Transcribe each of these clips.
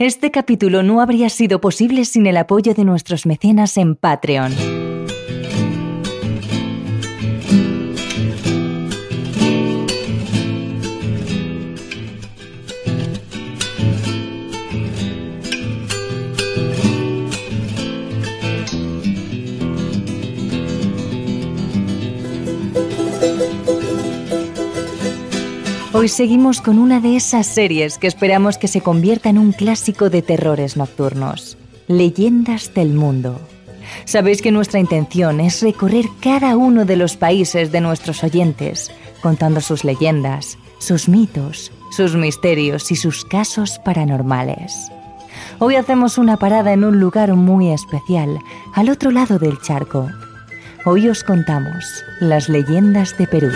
Este capítulo no habría sido posible sin el apoyo de nuestros mecenas en Patreon. Hoy seguimos con una de esas series que esperamos que se convierta en un clásico de terrores nocturnos, Leyendas del Mundo. Sabéis que nuestra intención es recorrer cada uno de los países de nuestros oyentes, contando sus leyendas, sus mitos, sus misterios y sus casos paranormales. Hoy hacemos una parada en un lugar muy especial, al otro lado del charco. Hoy os contamos las leyendas de Perú.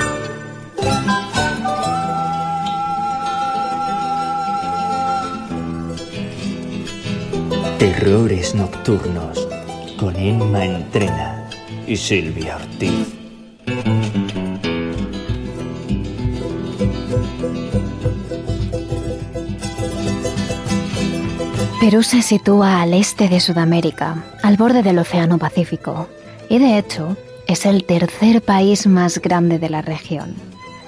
Terrores Nocturnos con Emma Entrena y Silvia Ortiz. Perú se sitúa al este de Sudamérica, al borde del Océano Pacífico, y de hecho es el tercer país más grande de la región.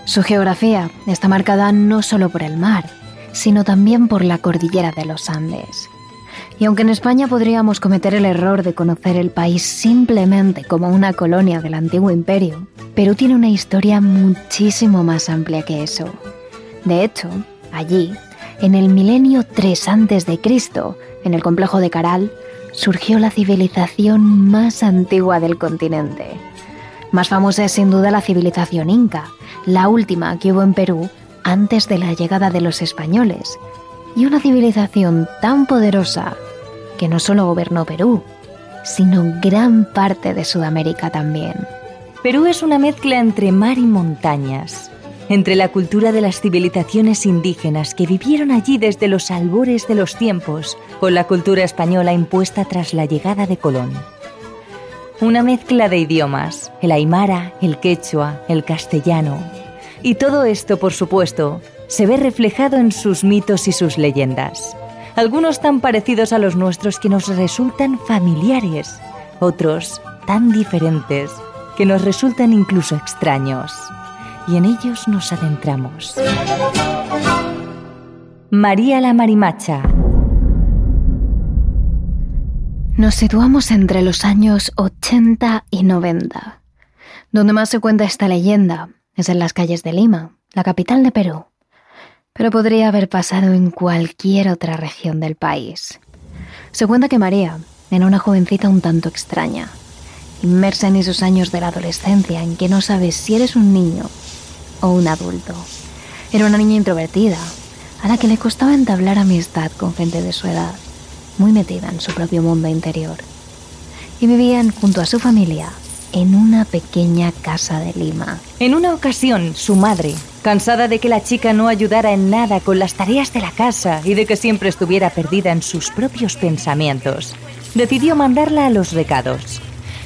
Su geografía está marcada no solo por el mar, sino también por la cordillera de los Andes. Y aunque en España podríamos cometer el error de conocer el país simplemente como una colonia del antiguo imperio, Perú tiene una historia muchísimo más amplia que eso. De hecho, allí, en el milenio 3 a.C., en el complejo de Caral, surgió la civilización más antigua del continente. Más famosa es sin duda la civilización inca, la última que hubo en Perú antes de la llegada de los españoles, y una civilización tan poderosa que no solo gobernó Perú, sino gran parte de Sudamérica también. Perú es una mezcla entre mar y montañas, entre la cultura de las civilizaciones indígenas que vivieron allí desde los albores de los tiempos, con la cultura española impuesta tras la llegada de Colón. Una mezcla de idiomas, el aymara, el quechua, el castellano. Y todo esto, por supuesto, se ve reflejado en sus mitos y sus leyendas. Algunos tan parecidos a los nuestros que nos resultan familiares, otros tan diferentes que nos resultan incluso extraños. Y en ellos nos adentramos. María la Marimacha. Nos situamos entre los años 80 y 90. Donde más se cuenta esta leyenda es en las calles de Lima, la capital de Perú pero podría haber pasado en cualquier otra región del país. Se cuenta que María era una jovencita un tanto extraña, inmersa en esos años de la adolescencia en que no sabes si eres un niño o un adulto. Era una niña introvertida, a la que le costaba entablar amistad con gente de su edad, muy metida en su propio mundo interior. Y vivían junto a su familia en una pequeña casa de Lima. En una ocasión, su madre, cansada de que la chica no ayudara en nada con las tareas de la casa y de que siempre estuviera perdida en sus propios pensamientos, decidió mandarla a los recados.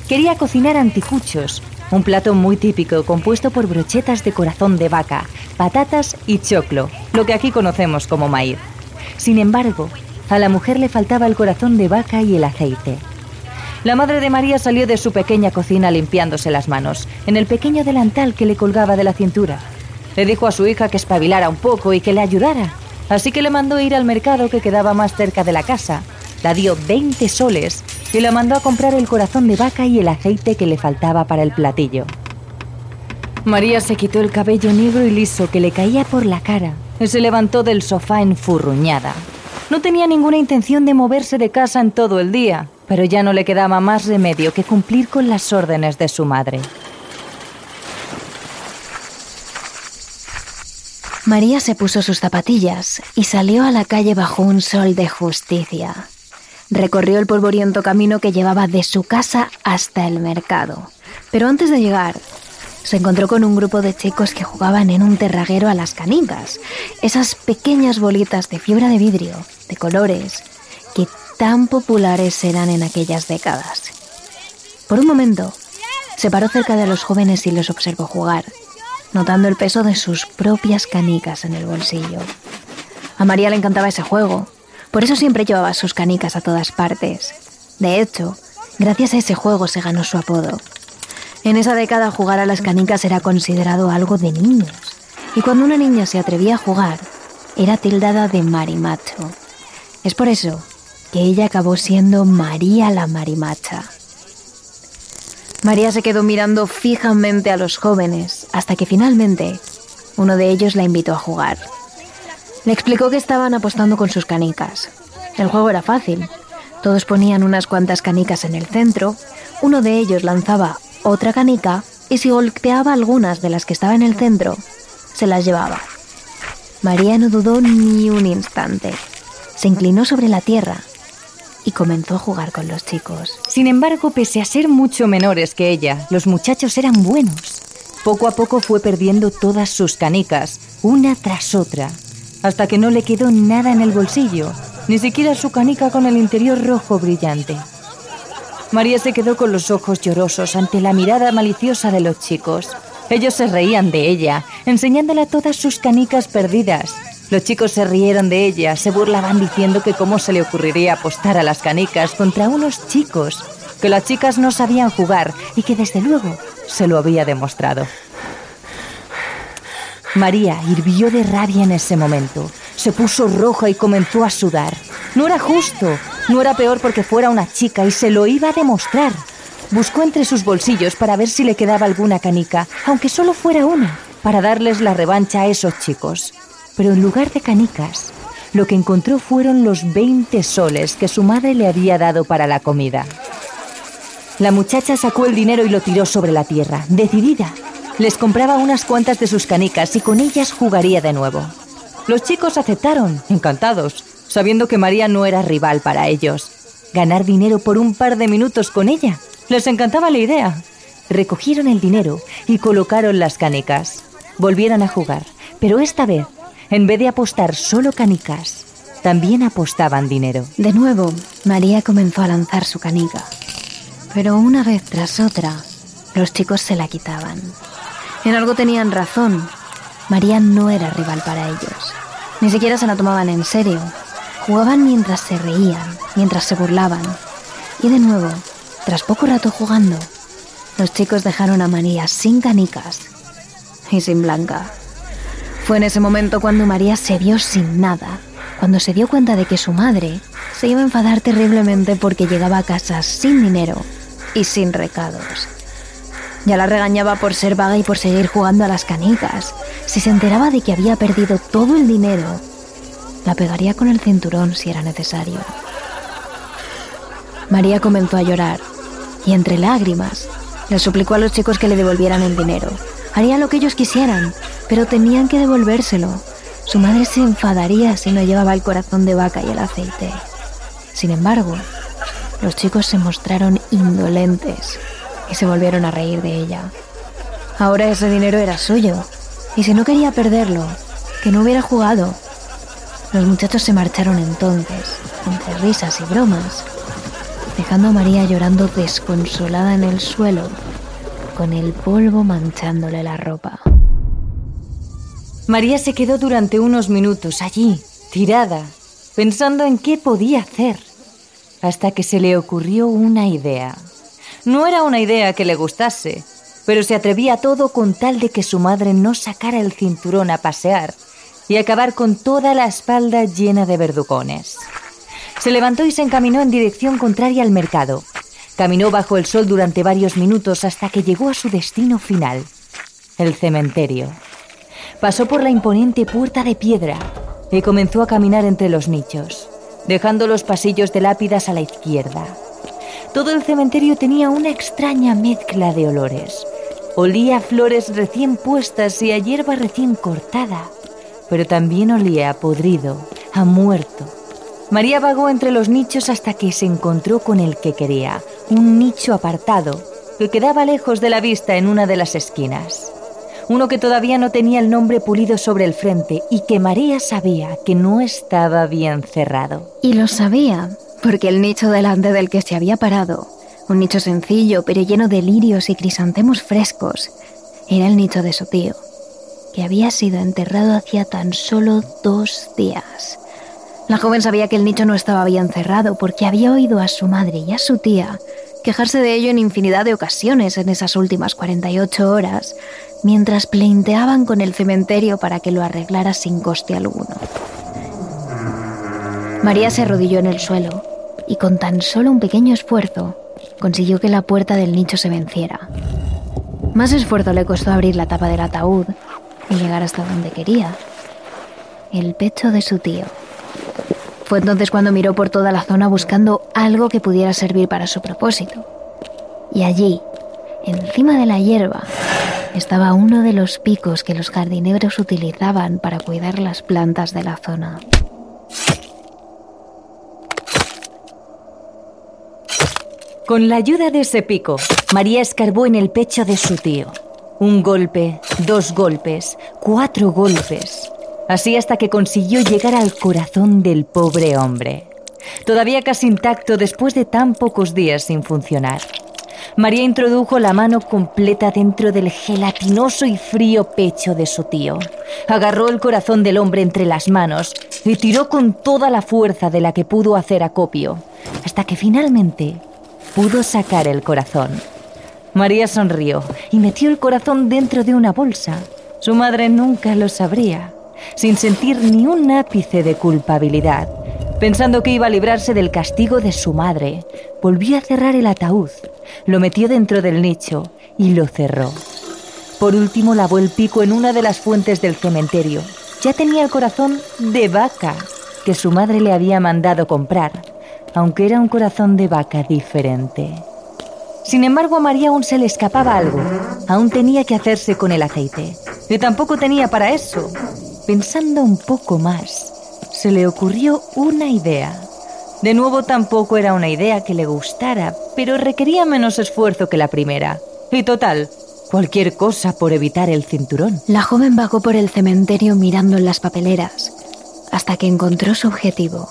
Quería cocinar anticuchos, un plato muy típico compuesto por brochetas de corazón de vaca, patatas y choclo, lo que aquí conocemos como maíz. Sin embargo, a la mujer le faltaba el corazón de vaca y el aceite. La madre de María salió de su pequeña cocina limpiándose las manos, en el pequeño delantal que le colgaba de la cintura. Le dijo a su hija que espabilara un poco y que le ayudara, así que le mandó ir al mercado que quedaba más cerca de la casa. La dio 20 soles y la mandó a comprar el corazón de vaca y el aceite que le faltaba para el platillo. María se quitó el cabello negro y liso que le caía por la cara y se levantó del sofá enfurruñada. No tenía ninguna intención de moverse de casa en todo el día, pero ya no le quedaba más remedio que cumplir con las órdenes de su madre. María se puso sus zapatillas y salió a la calle bajo un sol de justicia. Recorrió el polvoriento camino que llevaba de su casa hasta el mercado. Pero antes de llegar, se encontró con un grupo de chicos que jugaban en un terraguero a las canicas, esas pequeñas bolitas de fibra de vidrio, de colores, que tan populares eran en aquellas décadas. Por un momento, se paró cerca de los jóvenes y los observó jugar, notando el peso de sus propias canicas en el bolsillo. A María le encantaba ese juego, Por eso siempre llevaba sus canicas a todas partes. De hecho, gracias a ese juego se ganó su apodo. En esa década jugar a las canicas era considerado algo de niños. Y cuando una niña se atrevía a jugar, era tildada de marimacho. Es por eso que ella acabó siendo María la Marimacha. María se quedó mirando fijamente a los jóvenes hasta que finalmente uno de ellos la invitó a jugar. Le explicó que estaban apostando con sus canicas. El juego era fácil. Todos ponían unas cuantas canicas en el centro, uno de ellos lanzaba otra canica y si golpeaba algunas de las que estaban en el centro, se las llevaba. María no dudó ni un instante. Se inclinó sobre la tierra y comenzó a jugar con los chicos. Sin embargo, pese a ser mucho menores que ella, los muchachos eran buenos. Poco a poco fue perdiendo todas sus canicas, una tras otra, hasta que no le quedó nada en el bolsillo, ni siquiera su canica con el interior rojo brillante. María se quedó con los ojos llorosos ante la mirada maliciosa de los chicos. Ellos se reían de ella, enseñándole todas sus canicas perdidas, los chicos se rieron de ella, se burlaban diciendo que cómo se le ocurriría apostar a las canicas contra unos chicos, que las chicas no sabían jugar y que desde luego se lo había demostrado. María hirvió de rabia en ese momento. Se puso roja y comenzó a sudar. No era justo, no era peor porque fuera una chica y se lo iba a demostrar. Buscó entre sus bolsillos para ver si le quedaba alguna canica, aunque solo fuera una, para darles la revancha a esos chicos pero en lugar de canicas, lo que encontró fueron los 20 soles que su madre le había dado para la comida. La muchacha sacó el dinero y lo tiró sobre la tierra, decidida. Les compraba unas cuantas de sus canicas y con ellas jugaría de nuevo. Los chicos aceptaron, encantados, sabiendo que María no era rival para ellos. Ganar dinero por un par de minutos con ella. Les encantaba la idea. Recogieron el dinero y colocaron las canicas. Volvieron a jugar, pero esta vez en vez de apostar solo canicas, también apostaban dinero. De nuevo, María comenzó a lanzar su canica. Pero una vez tras otra, los chicos se la quitaban. En algo tenían razón. María no era rival para ellos. Ni siquiera se la tomaban en serio. Jugaban mientras se reían, mientras se burlaban. Y de nuevo, tras poco rato jugando, los chicos dejaron a María sin canicas y sin Blanca. Fue en ese momento cuando María se vio sin nada, cuando se dio cuenta de que su madre se iba a enfadar terriblemente porque llegaba a casa sin dinero y sin recados. Ya la regañaba por ser vaga y por seguir jugando a las canicas. Si se enteraba de que había perdido todo el dinero, la pegaría con el cinturón si era necesario. María comenzó a llorar y entre lágrimas le suplicó a los chicos que le devolvieran el dinero. Harían lo que ellos quisieran, pero tenían que devolvérselo. Su madre se enfadaría si no llevaba el corazón de vaca y el aceite. Sin embargo, los chicos se mostraron indolentes y se volvieron a reír de ella. Ahora ese dinero era suyo, y si no quería perderlo, que no hubiera jugado. Los muchachos se marcharon entonces, entre risas y bromas, dejando a María llorando desconsolada en el suelo, con el polvo manchándole la ropa. María se quedó durante unos minutos allí, tirada, pensando en qué podía hacer, hasta que se le ocurrió una idea. No era una idea que le gustase, pero se atrevía a todo con tal de que su madre no sacara el cinturón a pasear y acabar con toda la espalda llena de verdugones. Se levantó y se encaminó en dirección contraria al mercado. Caminó bajo el sol durante varios minutos hasta que llegó a su destino final, el cementerio. Pasó por la imponente puerta de piedra y comenzó a caminar entre los nichos, dejando los pasillos de lápidas a la izquierda. Todo el cementerio tenía una extraña mezcla de olores. Olía a flores recién puestas y a hierba recién cortada, pero también olía a podrido, a muerto. María vagó entre los nichos hasta que se encontró con el que quería, un nicho apartado que quedaba lejos de la vista en una de las esquinas uno que todavía no tenía el nombre pulido sobre el frente y que María sabía que no estaba bien cerrado. Y lo sabía, porque el nicho delante del que se había parado, un nicho sencillo pero lleno de lirios y crisantemos frescos, era el nicho de su tío, que había sido enterrado hacía tan solo dos días. La joven sabía que el nicho no estaba bien cerrado porque había oído a su madre y a su tía quejarse de ello en infinidad de ocasiones en esas últimas 48 horas, mientras pleinteaban con el cementerio para que lo arreglara sin coste alguno. María se arrodilló en el suelo y con tan solo un pequeño esfuerzo consiguió que la puerta del nicho se venciera. Más esfuerzo le costó abrir la tapa del ataúd y llegar hasta donde quería, el pecho de su tío. Fue entonces cuando miró por toda la zona buscando algo que pudiera servir para su propósito. Y allí, encima de la hierba, estaba uno de los picos que los jardineros utilizaban para cuidar las plantas de la zona. Con la ayuda de ese pico, María escarbó en el pecho de su tío. Un golpe, dos golpes, cuatro golpes. Así hasta que consiguió llegar al corazón del pobre hombre. Todavía casi intacto después de tan pocos días sin funcionar. María introdujo la mano completa dentro del gelatinoso y frío pecho de su tío. Agarró el corazón del hombre entre las manos y tiró con toda la fuerza de la que pudo hacer acopio, hasta que finalmente pudo sacar el corazón. María sonrió y metió el corazón dentro de una bolsa. Su madre nunca lo sabría, sin sentir ni un ápice de culpabilidad. Pensando que iba a librarse del castigo de su madre, volvió a cerrar el ataúd, lo metió dentro del nicho y lo cerró. Por último lavó el pico en una de las fuentes del cementerio. Ya tenía el corazón de vaca que su madre le había mandado comprar aunque era un corazón de vaca diferente. Sin embargo, a María aún se le escapaba algo. Aún tenía que hacerse con el aceite. Y tampoco tenía para eso. Pensando un poco más, se le ocurrió una idea. De nuevo tampoco era una idea que le gustara, pero requería menos esfuerzo que la primera. Y total, cualquier cosa por evitar el cinturón. La joven vagó por el cementerio mirando en las papeleras, hasta que encontró su objetivo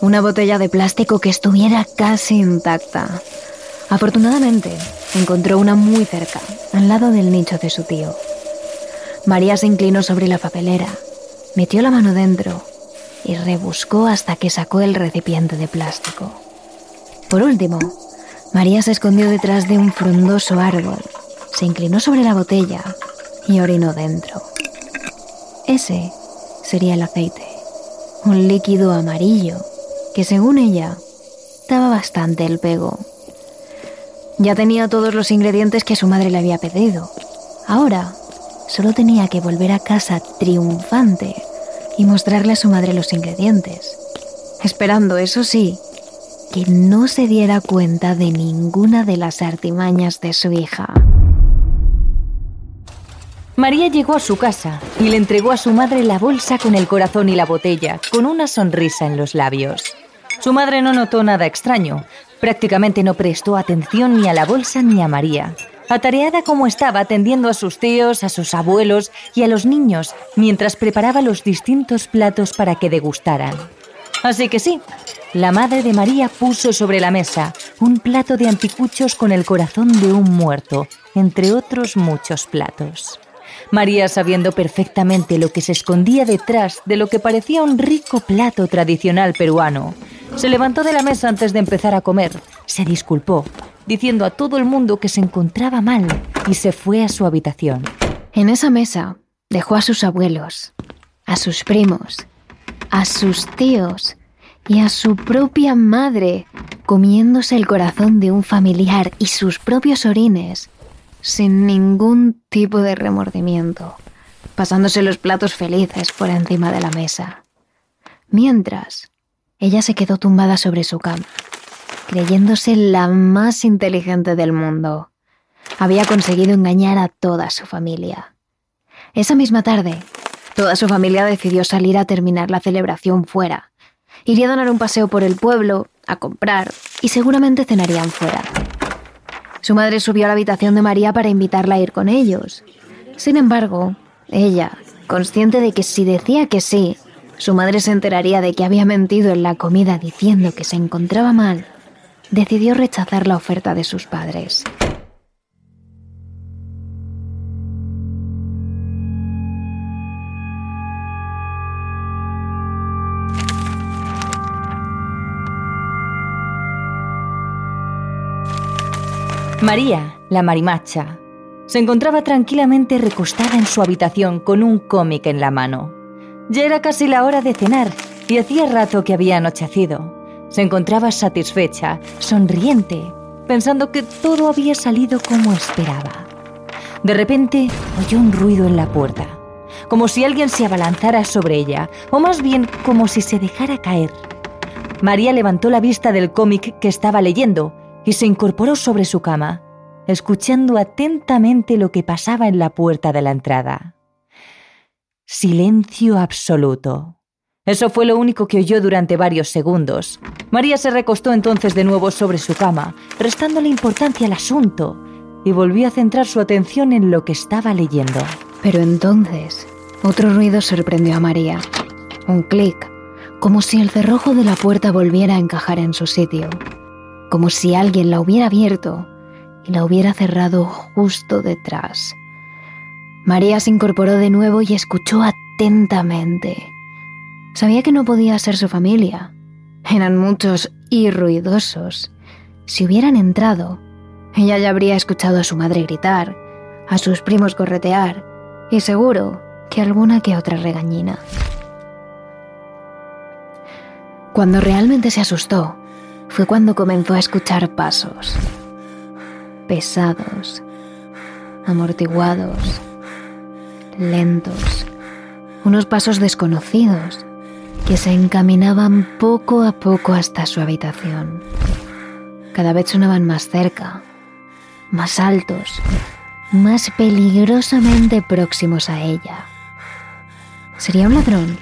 una botella de plástico que estuviera casi intacta. Afortunadamente, encontró una muy cerca, al lado del nicho de su tío. María se inclinó sobre la papelera, metió la mano dentro y rebuscó hasta que sacó el recipiente de plástico. Por último, María se escondió detrás de un frondoso árbol, se inclinó sobre la botella y orinó dentro. Ese sería el aceite, un líquido amarillo que según ella daba bastante el pego. Ya tenía todos los ingredientes que su madre le había pedido. Ahora solo tenía que volver a casa triunfante y mostrarle a su madre los ingredientes. Esperando, eso sí, que no se diera cuenta de ninguna de las artimañas de su hija. María llegó a su casa y le entregó a su madre la bolsa con el corazón y la botella, con una sonrisa en los labios. Su madre no notó nada extraño. Prácticamente no prestó atención ni a la bolsa ni a María. Atareada como estaba atendiendo a sus tíos, a sus abuelos y a los niños, mientras preparaba los distintos platos para que degustaran. Así que sí, la madre de María puso sobre la mesa un plato de anticuchos con el corazón de un muerto, entre otros muchos platos. María, sabiendo perfectamente lo que se escondía detrás de lo que parecía un rico plato tradicional peruano, se levantó de la mesa antes de empezar a comer, se disculpó, diciendo a todo el mundo que se encontraba mal y se fue a su habitación. En esa mesa dejó a sus abuelos, a sus primos, a sus tíos y a su propia madre comiéndose el corazón de un familiar y sus propios orines sin ningún tipo de remordimiento, pasándose los platos felices por encima de la mesa. Mientras, ella se quedó tumbada sobre su cama, creyéndose la más inteligente del mundo. Había conseguido engañar a toda su familia. Esa misma tarde, toda su familia decidió salir a terminar la celebración fuera. Irían a dar un paseo por el pueblo, a comprar, y seguramente cenarían fuera. Su madre subió a la habitación de María para invitarla a ir con ellos. Sin embargo, ella, consciente de que si decía que sí, su madre se enteraría de que había mentido en la comida diciendo que se encontraba mal decidió rechazar la oferta de sus padres. María, la marimacha, se encontraba tranquilamente recostada en su habitación con un cómic en la mano. Ya era casi la hora de cenar y hacía rato que había anochecido. Se encontraba satisfecha, sonriente, pensando que todo había salido como esperaba. De repente oyó un ruido en la puerta, como si alguien se abalanzara sobre ella, o más bien como si se dejara caer. María levantó la vista del cómic que estaba leyendo y se incorporó sobre su cama escuchando atentamente lo que pasaba en la puerta de la entrada. Silencio absoluto. Eso fue lo único que oyó durante varios segundos. María se recostó entonces de nuevo sobre su cama, restándole importancia al asunto, y volvió a centrar su atención en lo que estaba leyendo. Pero entonces, otro ruido sorprendió a María. Un clic, como si el cerrojo de la puerta volviera a encajar en su sitio, como si alguien la hubiera abierto la hubiera cerrado justo detrás. María se incorporó de nuevo y escuchó atentamente. Sabía que no podía ser su familia. Eran muchos y ruidosos. Si hubieran entrado, ella ya habría escuchado a su madre gritar, a sus primos corretear y seguro que alguna que otra regañina. Cuando realmente se asustó fue cuando comenzó a escuchar pasos pesados, amortiguados, lentos, unos pasos desconocidos que se encaminaban poco a poco hasta su habitación. Cada vez sonaban más cerca, más altos, más peligrosamente próximos a ella. ¿Sería un ladrón?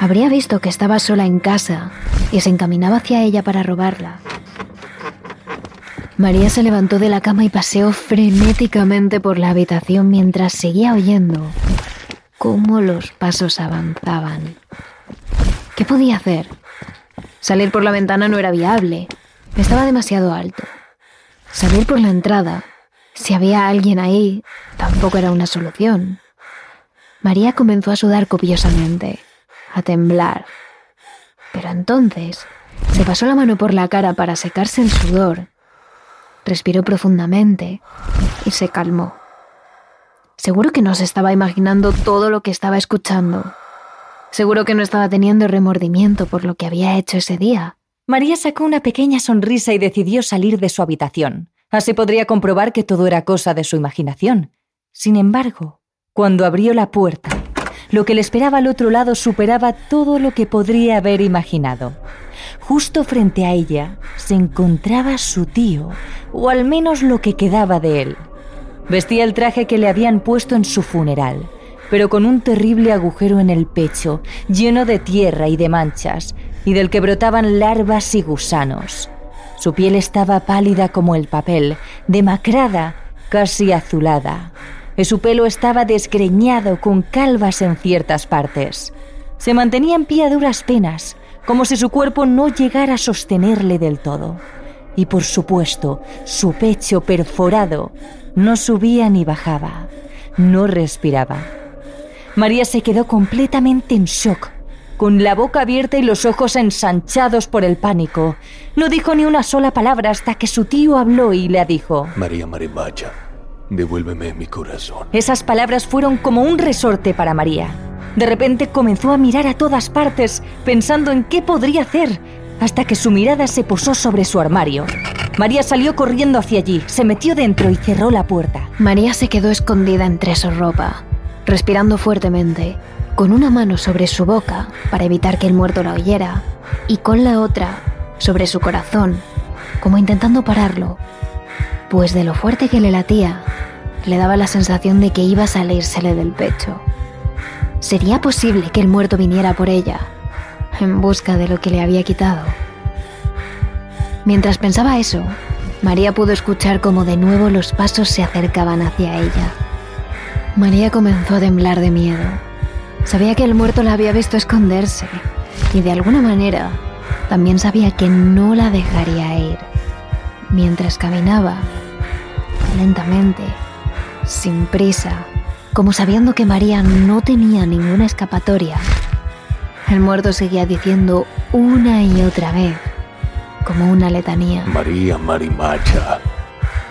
Habría visto que estaba sola en casa y se encaminaba hacia ella para robarla. María se levantó de la cama y paseó frenéticamente por la habitación mientras seguía oyendo cómo los pasos avanzaban. ¿Qué podía hacer? Salir por la ventana no era viable. Estaba demasiado alto. Salir por la entrada, si había alguien ahí, tampoco era una solución. María comenzó a sudar copiosamente, a temblar. Pero entonces se pasó la mano por la cara para secarse el sudor respiró profundamente y se calmó. Seguro que no se estaba imaginando todo lo que estaba escuchando. Seguro que no estaba teniendo remordimiento por lo que había hecho ese día. María sacó una pequeña sonrisa y decidió salir de su habitación. Así podría comprobar que todo era cosa de su imaginación. Sin embargo, cuando abrió la puerta, lo que le esperaba al otro lado superaba todo lo que podría haber imaginado. Justo frente a ella se encontraba su tío, o al menos lo que quedaba de él. Vestía el traje que le habían puesto en su funeral, pero con un terrible agujero en el pecho, lleno de tierra y de manchas, y del que brotaban larvas y gusanos. Su piel estaba pálida como el papel, demacrada, casi azulada, y su pelo estaba desgreñado con calvas en ciertas partes. Se mantenía en pie a duras penas, como si su cuerpo no llegara a sostenerle del todo. Y por supuesto, su pecho perforado no subía ni bajaba, no respiraba. María se quedó completamente en shock, con la boca abierta y los ojos ensanchados por el pánico. No dijo ni una sola palabra hasta que su tío habló y le dijo... María Marimacha, devuélveme mi corazón. Esas palabras fueron como un resorte para María. De repente comenzó a mirar a todas partes, pensando en qué podría hacer, hasta que su mirada se posó sobre su armario. María salió corriendo hacia allí, se metió dentro y cerró la puerta. María se quedó escondida entre su ropa, respirando fuertemente, con una mano sobre su boca para evitar que el muerto la oyera, y con la otra sobre su corazón, como intentando pararlo, pues de lo fuerte que le latía, le daba la sensación de que iba a salírsele del pecho. ¿Sería posible que el muerto viniera por ella, en busca de lo que le había quitado? Mientras pensaba eso, María pudo escuchar cómo de nuevo los pasos se acercaban hacia ella. María comenzó a temblar de miedo. Sabía que el muerto la había visto esconderse y de alguna manera también sabía que no la dejaría ir. Mientras caminaba, lentamente, sin prisa, como sabiendo que María no tenía ninguna escapatoria. El muerto seguía diciendo una y otra vez, como una letanía. María Marimacha,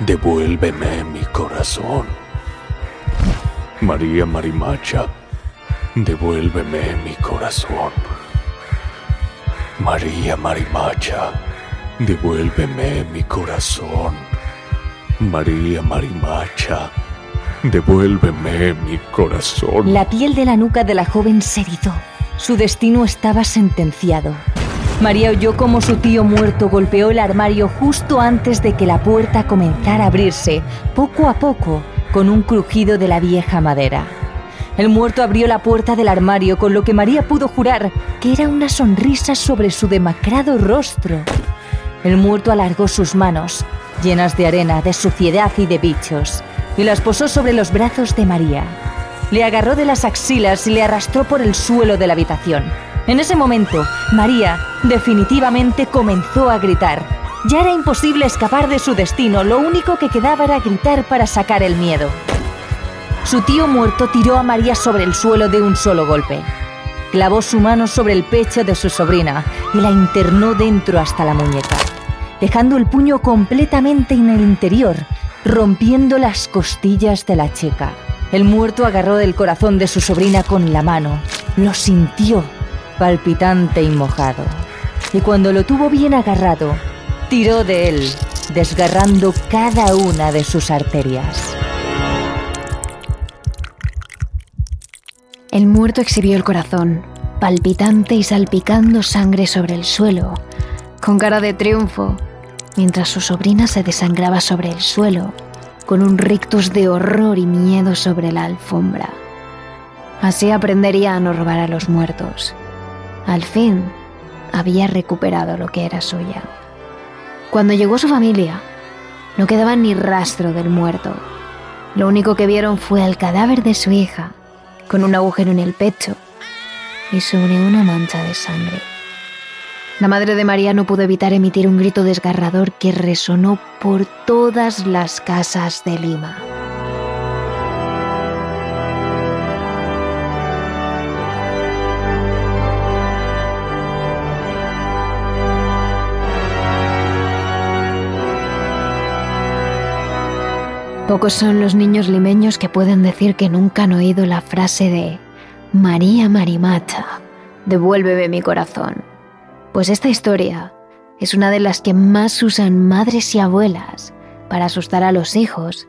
devuélveme mi corazón. María Marimacha, devuélveme mi corazón. María Marimacha, devuélveme mi corazón. María Marimacha, devuélveme mi corazón. La piel de la nuca de la joven se erizó. Su destino estaba sentenciado. María oyó como su tío muerto golpeó el armario justo antes de que la puerta comenzara a abrirse, poco a poco, con un crujido de la vieja madera. El muerto abrió la puerta del armario, con lo que María pudo jurar que era una sonrisa sobre su demacrado rostro. El muerto alargó sus manos, llenas de arena, de suciedad y de bichos, y las posó sobre los brazos de María. Le agarró de las axilas y le arrastró por el suelo de la habitación. En ese momento, María definitivamente comenzó a gritar. Ya era imposible escapar de su destino, lo único que quedaba era gritar para sacar el miedo. Su tío muerto tiró a María sobre el suelo de un solo golpe. Clavó su mano sobre el pecho de su sobrina y la internó dentro hasta la muñeca, dejando el puño completamente en el interior, rompiendo las costillas de la chica. El muerto agarró el corazón de su sobrina con la mano, lo sintió, palpitante y mojado, y cuando lo tuvo bien agarrado, tiró de él, desgarrando cada una de sus arterias. El muerto exhibió el corazón, palpitante y salpicando sangre sobre el suelo, con cara de triunfo, mientras su sobrina se desangraba sobre el suelo, con un rictus de horror y miedo sobre la alfombra. Así aprendería a no robar a los muertos. Al fin, había recuperado lo que era suya. Cuando llegó su familia, no quedaba ni rastro del muerto. Lo único que vieron fue el cadáver de su hija, con un agujero en el pecho y sobre una mancha de sangre. La madre de María no pudo evitar emitir un grito desgarrador que resonó por todas las casas de Lima. Pocos son los niños limeños que pueden decir que nunca han oído la frase de María Marimacha, devuélveme mi corazón. Pues esta historia es una de las que más usan madres y abuelas para asustar a los hijos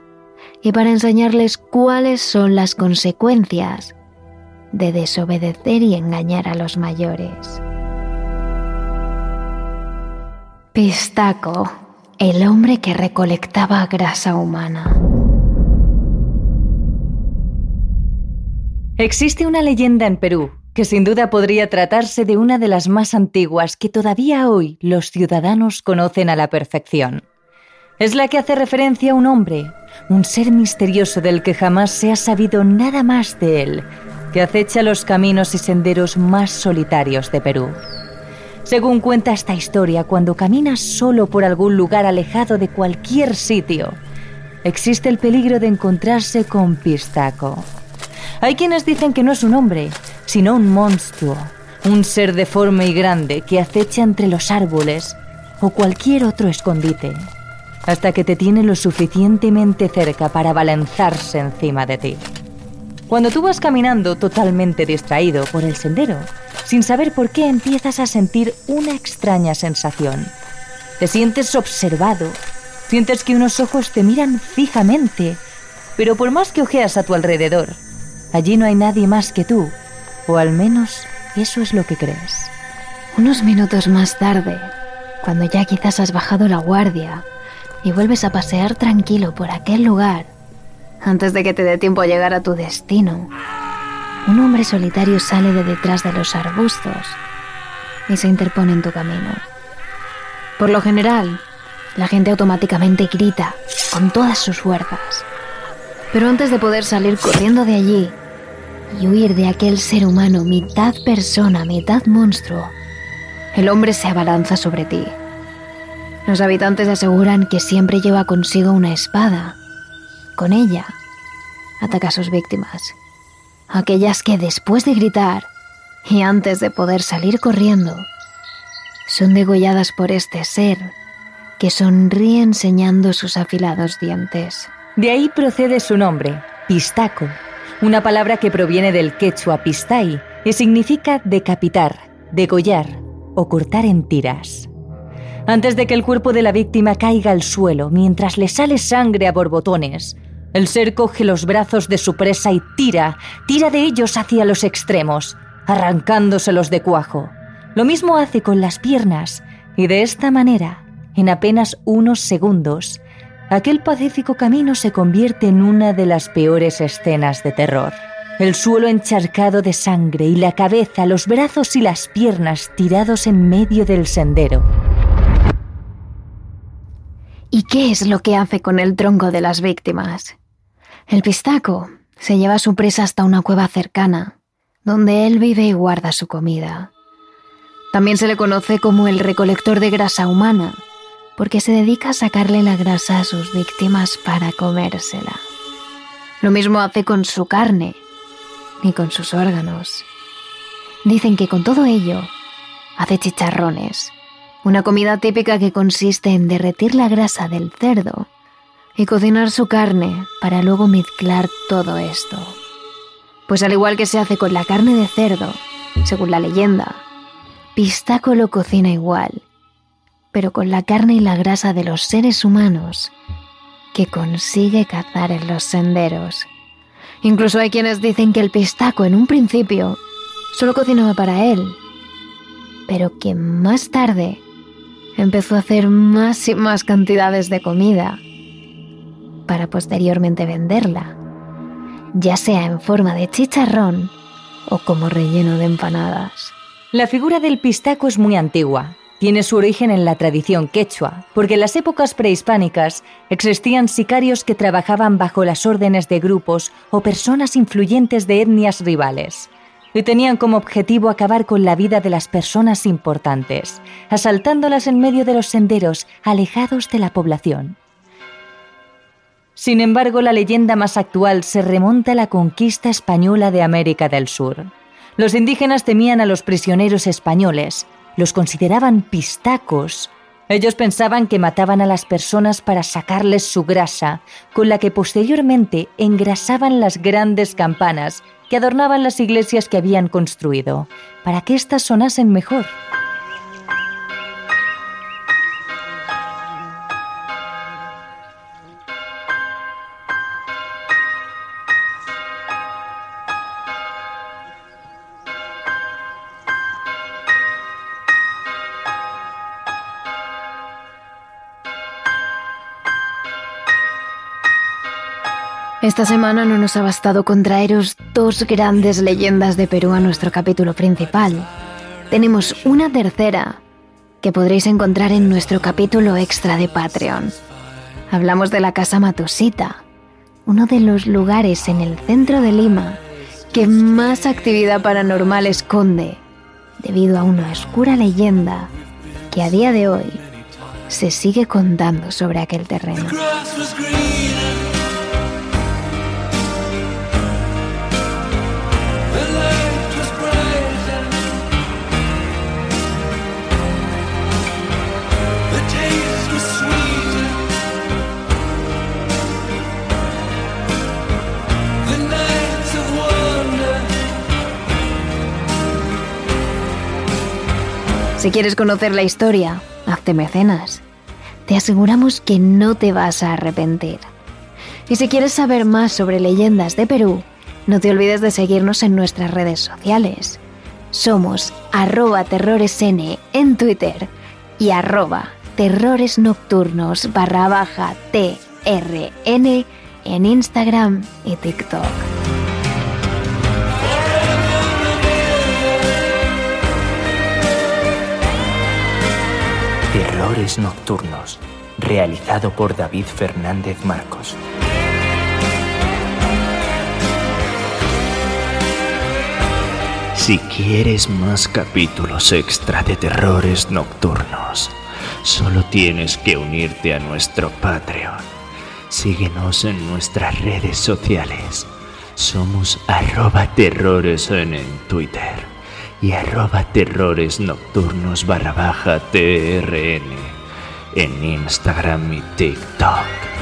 y para enseñarles cuáles son las consecuencias de desobedecer y engañar a los mayores. Pistaco el hombre que recolectaba grasa humana. Existe una leyenda en Perú que sin duda podría tratarse de una de las más antiguas que todavía hoy los ciudadanos conocen a la perfección. Es la que hace referencia a un hombre, un ser misterioso del que jamás se ha sabido nada más de él, que acecha los caminos y senderos más solitarios de Perú. Según cuenta esta historia, cuando caminas solo por algún lugar alejado de cualquier sitio, existe el peligro de encontrarse con Pistaco. Hay quienes dicen que no es un hombre, sino un monstruo, un ser deforme y grande que acecha entre los árboles o cualquier otro escondite, hasta que te tiene lo suficientemente cerca para abalanzarse encima de ti. Cuando tú vas caminando totalmente distraído por el sendero, sin saber por qué empiezas a sentir una extraña sensación. Te sientes observado, sientes que unos ojos te miran fijamente, pero por más que ojeas a tu alrededor, allí no hay nadie más que tú, o al menos eso es lo que crees. Unos minutos más tarde, cuando ya quizás has bajado la guardia y vuelves a pasear tranquilo por aquel lugar, antes de que te dé tiempo a llegar a tu destino, un hombre solitario sale de detrás de los arbustos y se interpone en tu camino. Por lo general, la gente automáticamente grita con todas sus fuerzas. Pero antes de poder salir corriendo de allí y huir de aquel ser humano mitad persona, mitad monstruo, el hombre se abalanza sobre ti. Los habitantes aseguran que siempre lleva consigo una espada. Con ella, ataca a sus víctimas aquellas que después de gritar y antes de poder salir corriendo, son degolladas por este ser que sonríe enseñando sus afilados dientes. De ahí procede su nombre, pistaco, una palabra que proviene del quechua pistai y significa decapitar, degollar o cortar en tiras. Antes de que el cuerpo de la víctima caiga al suelo mientras le sale sangre a borbotones, el ser coge los brazos de su presa y tira, tira de ellos hacia los extremos, arrancándoselos de cuajo. Lo mismo hace con las piernas, y de esta manera, en apenas unos segundos, aquel pacífico camino se convierte en una de las peores escenas de terror. El suelo encharcado de sangre y la cabeza, los brazos y las piernas tirados en medio del sendero. ¿Y qué es lo que hace con el tronco de las víctimas? El pistaco se lleva a su presa hasta una cueva cercana, donde él vive y guarda su comida. También se le conoce como el recolector de grasa humana, porque se dedica a sacarle la grasa a sus víctimas para comérsela. Lo mismo hace con su carne y con sus órganos. Dicen que con todo ello hace chicharrones, una comida típica que consiste en derretir la grasa del cerdo y cocinar su carne para luego mezclar todo esto. Pues al igual que se hace con la carne de cerdo, según la leyenda, Pistaco lo cocina igual pero con la carne y la grasa de los seres humanos que consigue cazar en los senderos. Incluso hay quienes dicen que el pistaco en un principio solo cocinaba para él, pero que más tarde empezó a hacer más y más cantidades de comida para posteriormente venderla, ya sea en forma de chicharrón o como relleno de empanadas. La figura del pistaco es muy antigua tiene su origen en la tradición quechua, porque en las épocas prehispánicas existían sicarios que trabajaban bajo las órdenes de grupos o personas influyentes de etnias rivales, y tenían como objetivo acabar con la vida de las personas importantes, asaltándolas en medio de los senderos alejados de la población. Sin embargo, la leyenda más actual se remonta a la conquista española de América del Sur. Los indígenas temían a los prisioneros españoles, los consideraban pistacos. Ellos pensaban que mataban a las personas para sacarles su grasa, con la que posteriormente engrasaban las grandes campanas que adornaban las iglesias que habían construido, para que éstas sonasen mejor. Esta semana no nos ha bastado con traeros dos grandes leyendas de Perú a nuestro capítulo principal. Tenemos una tercera que podréis encontrar en nuestro capítulo extra de Patreon. Hablamos de la Casa Matosita, uno de los lugares en el centro de Lima que más actividad paranormal esconde, debido a una oscura leyenda que a día de hoy se sigue contando sobre aquel terreno. Si quieres conocer la historia, hazte mecenas. Te aseguramos que no te vas a arrepentir. Y si quieres saber más sobre leyendas de Perú, no te olvides de seguirnos en nuestras redes sociales. Somos arroba terroresn en Twitter y arroba terroresnocturnos barra TRN en Instagram y TikTok. Nocturnos, realizado por David Fernández Marcos. Si quieres más capítulos extra de Terrores Nocturnos, solo tienes que unirte a nuestro Patreon. Síguenos en nuestras redes sociales. Somos arroba terrores en Twitter y arroba terrores nocturnos barra baja TRN en Instagram y TikTok.